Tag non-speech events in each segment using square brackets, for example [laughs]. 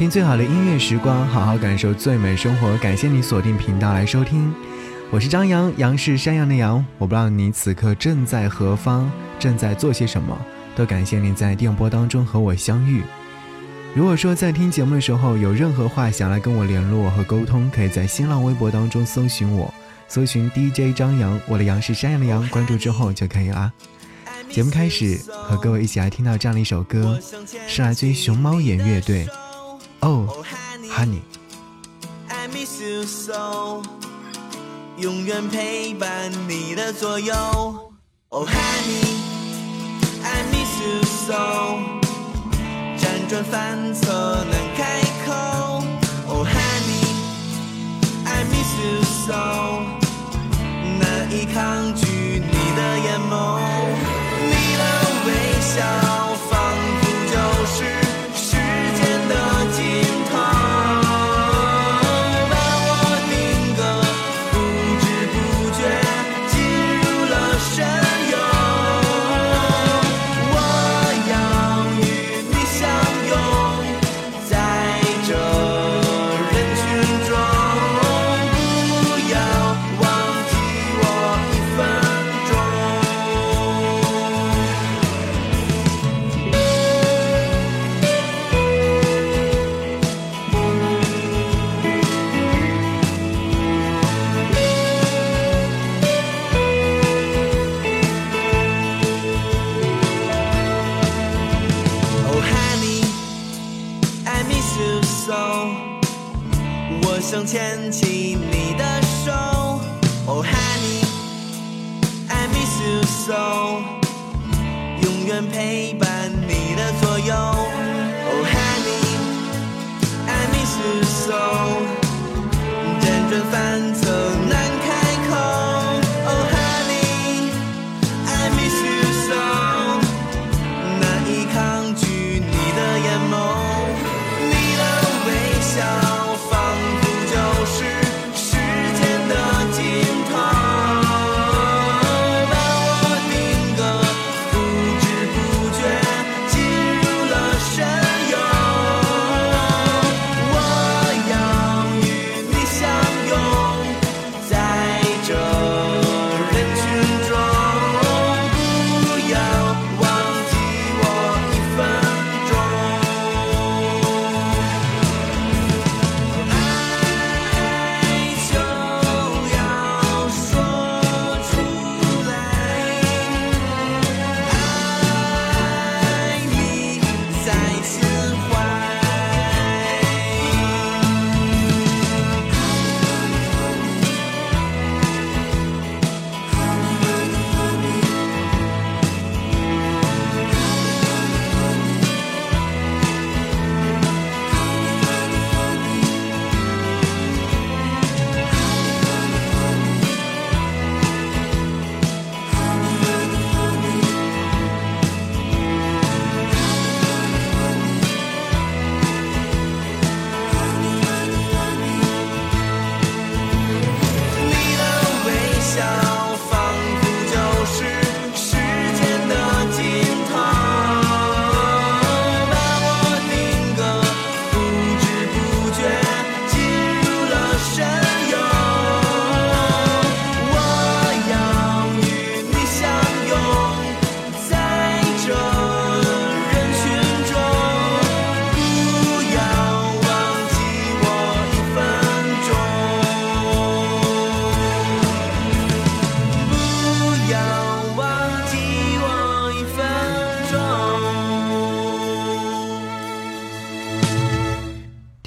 听最好的音乐时光，好好感受最美生活。感谢你锁定频道来收听，我是张扬，杨是山羊的羊。我不知道你此刻正在何方，正在做些什么，都感谢你在电波当中和我相遇。如果说在听节目的时候有任何话想来跟我联络和沟通，可以在新浪微博当中搜寻我，搜寻 DJ 张扬，我的杨是山羊的羊，关注之后就可以啦。节目开始，和各位一起来听到这样的一首歌，是来自于熊猫眼乐队。Oh, honey, I miss you so，永远陪伴你的左右。Oh, honey, I miss you so，辗转反侧难开口。Oh, honey, I miss you so，难以抗拒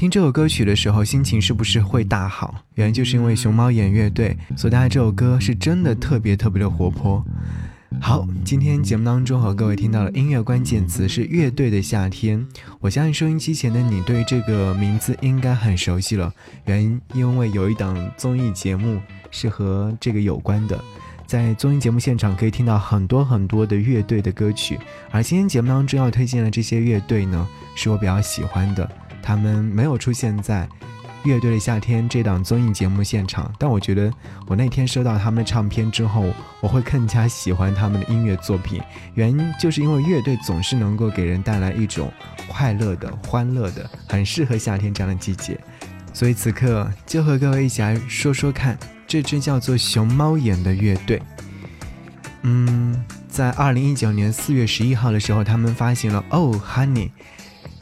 听这首歌曲的时候，心情是不是会大好？原因就是因为熊猫眼乐队所带来这首歌是真的特别特别的活泼。好，今天节目当中和各位听到的音乐关键词是乐队的夏天。我相信收音机前的你对这个名字应该很熟悉了，原因因为有一档综艺节目是和这个有关的，在综艺节目现场可以听到很多很多的乐队的歌曲，而今天节目当中要推荐的这些乐队呢，是我比较喜欢的。他们没有出现在乐队的夏天》这档综艺节目现场，但我觉得我那天收到他们的唱片之后，我会更加喜欢他们的音乐作品。原因就是因为乐队总是能够给人带来一种快乐的、欢乐的，很适合夏天这样的季节。所以此刻就和各位一起来说说看，这支叫做熊猫眼的乐队。嗯，在二零一九年四月十一号的时候，他们发行了《Oh Honey》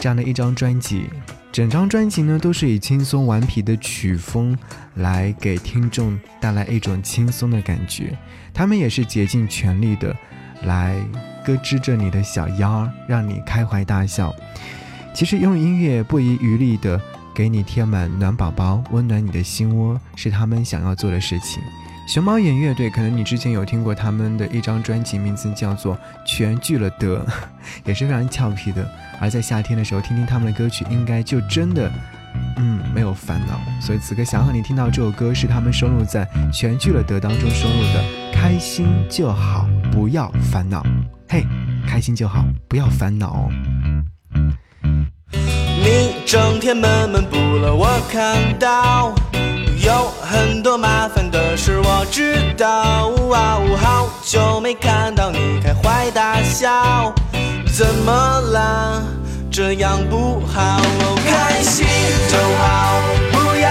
这样的一张专辑。整张专辑呢，都是以轻松顽皮的曲风来给听众带来一种轻松的感觉。他们也是竭尽全力的来咯吱着你的小腰，让你开怀大笑。其实用音乐不遗余力的给你贴满暖宝宝，温暖你的心窝，是他们想要做的事情。熊猫眼乐队，可能你之前有听过他们的一张专辑，名字叫做《全聚了德》，[laughs] 也是非常俏皮的。而在夏天的时候，听听他们的歌曲，应该就真的，嗯，没有烦恼。所以此刻想和你听到这首歌，是他们收录在《全聚了德》当中收录的《开心就好，不要烦恼》。嘿，开心就好，不要烦恼。你整天闷闷不乐，我看到。有很多麻烦的事，我知道。好久没看到你开怀大笑，怎么啦？这样不好。开心就好，不要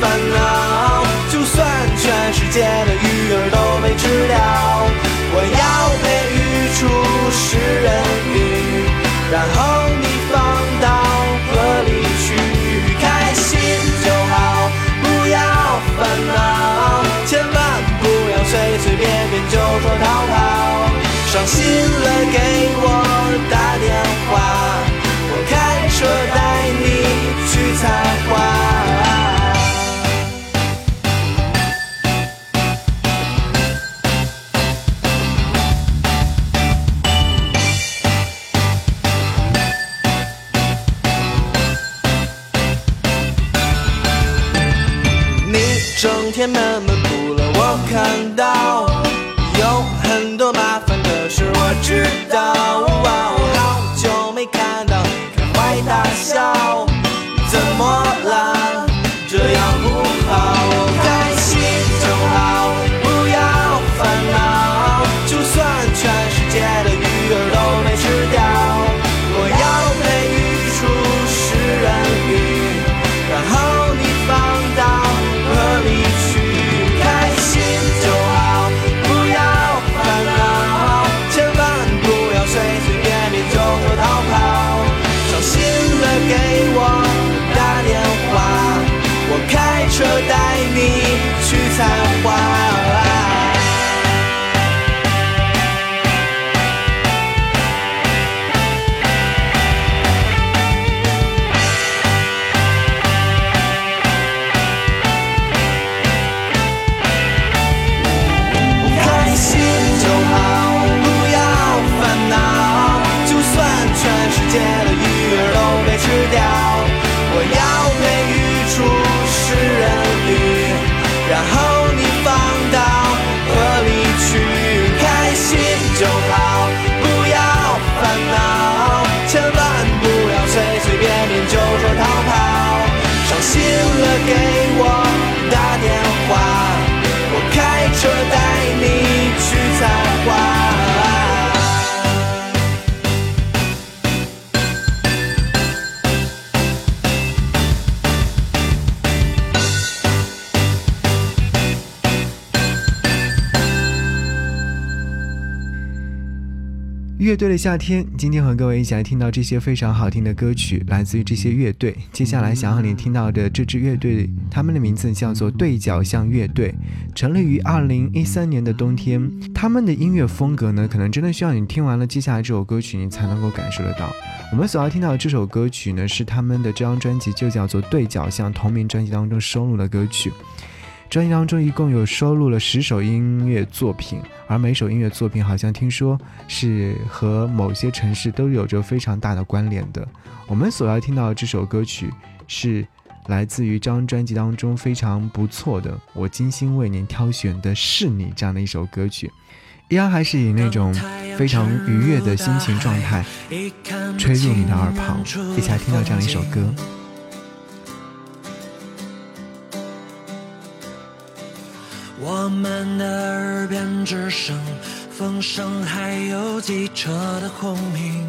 烦恼。就算全世界的鱼儿都被吃掉，我要培育出食人鱼，然后就说逃跑。伤心了给我打电话，我开车带你去采花。整天闷闷不乐，我看到然后。乐队的夏天，今天和各位一起来听到这些非常好听的歌曲，来自于这些乐队。接下来想和你听到的这支乐队，他们的名字叫做对角巷乐队，成立于二零一三年的冬天。他们的音乐风格呢，可能真的需要你听完了接下来这首歌曲，你才能够感受得到。我们所要听到的这首歌曲呢，是他们的这张专辑就叫做对角巷同名专辑当中收录的歌曲。专辑当中一共有收录了十首音乐作品，而每首音乐作品好像听说是和某些城市都有着非常大的关联的。我们所要听到的这首歌曲是来自于这张专辑当中非常不错的，我精心为您挑选的是你这样的一首歌曲，依然还是以那种非常愉悦的心情状态吹入你的耳旁，一起来听到这样一首歌。我们的耳边只剩风声还有汽车的轰鸣。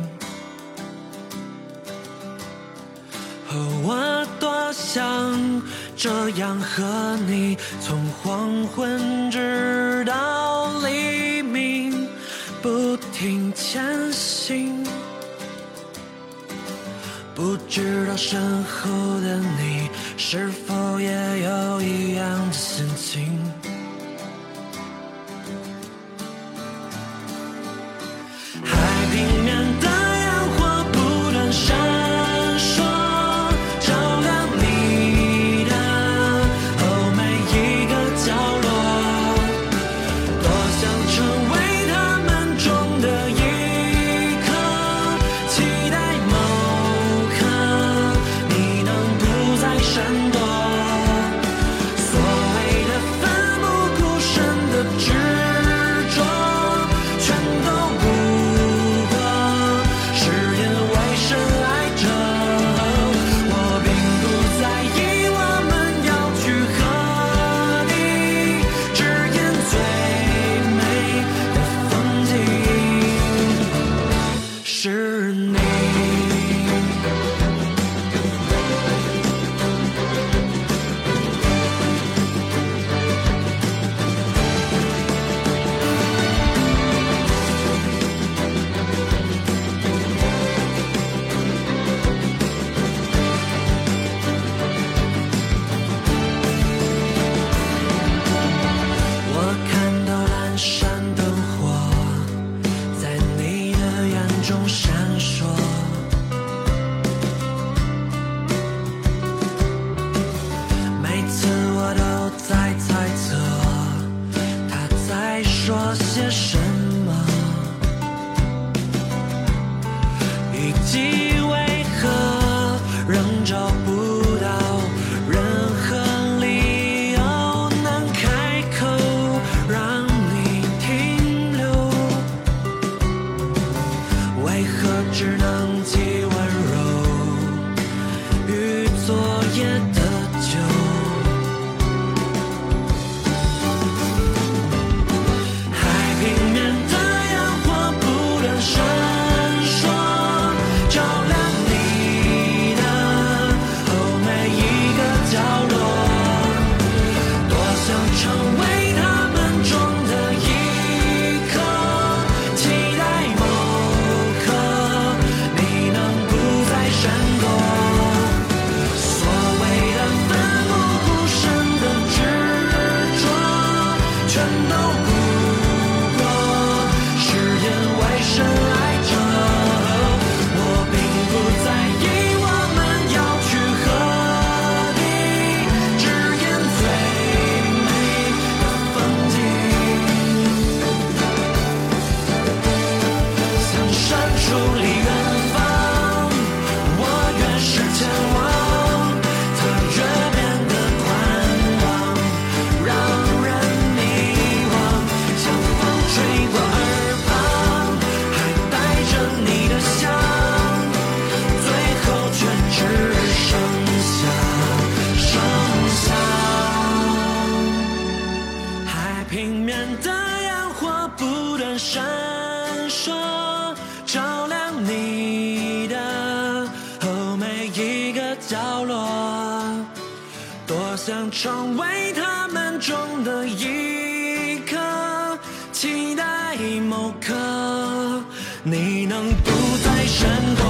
和我多想这样和你从黄昏直到黎明不停前行不知道身后的你是否也有一样的心情。能不再闪躲。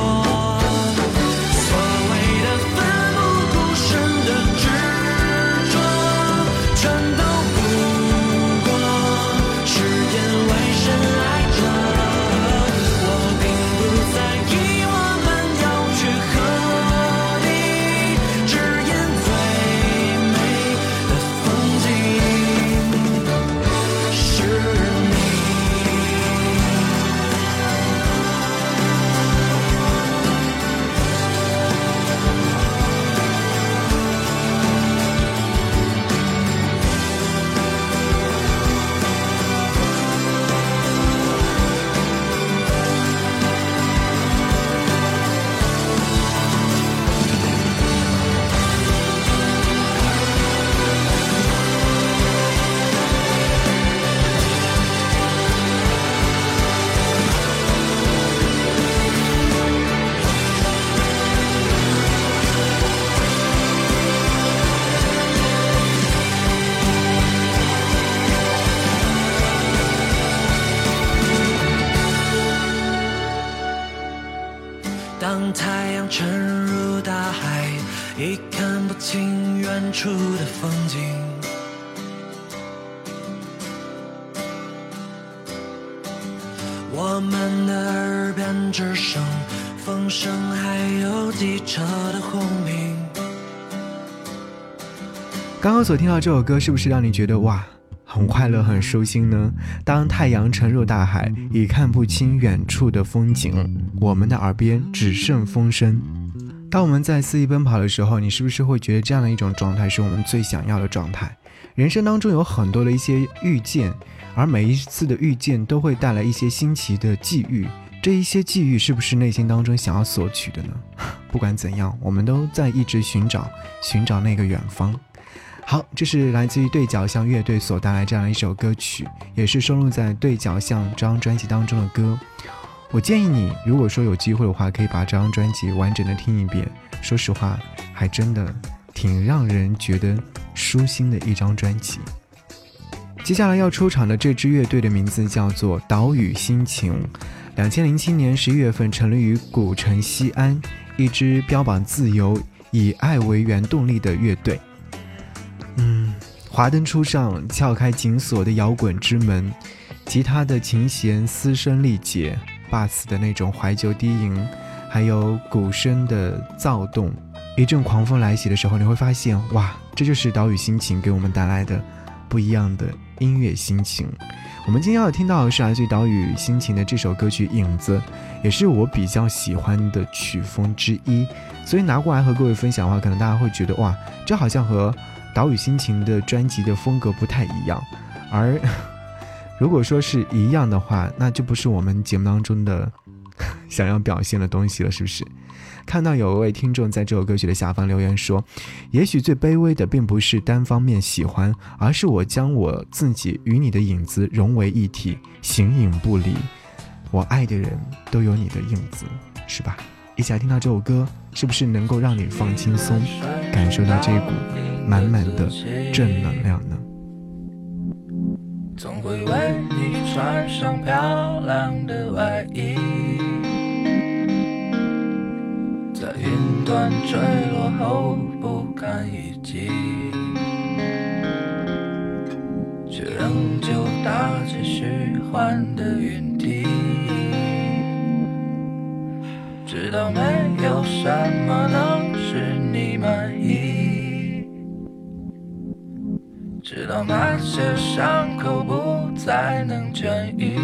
已看不清远处的风景。我们的耳边只剩风声，还有机车的轰鸣。刚刚所听到这首歌，是不是让你觉得哇，很快乐、很舒心呢？当太阳沉入大海，已看不清远处的风景，我们的耳边只剩风声。当我们在肆意奔跑的时候，你是不是会觉得这样的一种状态是我们最想要的状态？人生当中有很多的一些遇见，而每一次的遇见都会带来一些新奇的际遇。这一些际遇是不是内心当中想要索取的呢？不管怎样，我们都在一直寻找，寻找那个远方。好，这是来自于对角巷乐队所带来这样的一首歌曲，也是收录在对角巷这张专辑当中的歌。我建议你，如果说有机会的话，可以把这张专辑完整的听一遍。说实话，还真的挺让人觉得舒心的一张专辑。接下来要出场的这支乐队的名字叫做岛屿心情，两千零七年十一月份成立于古城西安，一支标榜自由、以爱为原动力的乐队。嗯，华灯初上，撬开紧锁的摇滚之门，吉他的琴弦嘶声力竭，巴斯的那种怀旧低吟，还有鼓声的躁动，一阵狂风来袭的时候，你会发现，哇，这就是岛屿心情给我们带来的不一样的音乐心情。我们今天要听到的是来自于岛屿心情的这首歌曲《影子》，也是我比较喜欢的曲风之一，所以拿过来和各位分享的话，可能大家会觉得，哇，这好像和岛屿心情的专辑的风格不太一样，而如果说是一样的话，那就不是我们节目当中的 [laughs] 想要表现的东西了，是不是？看到有一位听众在这首歌曲的下方留言说：“也许最卑微的并不是单方面喜欢，而是我将我自己与你的影子融为一体，形影不离。我爱的人都有你的影子，是吧？”一起来听到这首歌，是不是能够让你放轻松，感受到这股满满的正能量呢？穿上漂亮的外衣，在云端坠落后不堪一击，却仍旧搭起虚幻的云梯。知道没有什么能使你满意，直到那些伤口不才能痊愈，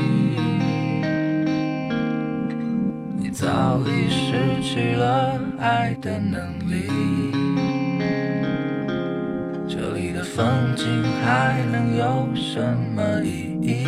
你早已失去了爱的能力。这里的风景还能有什么意义？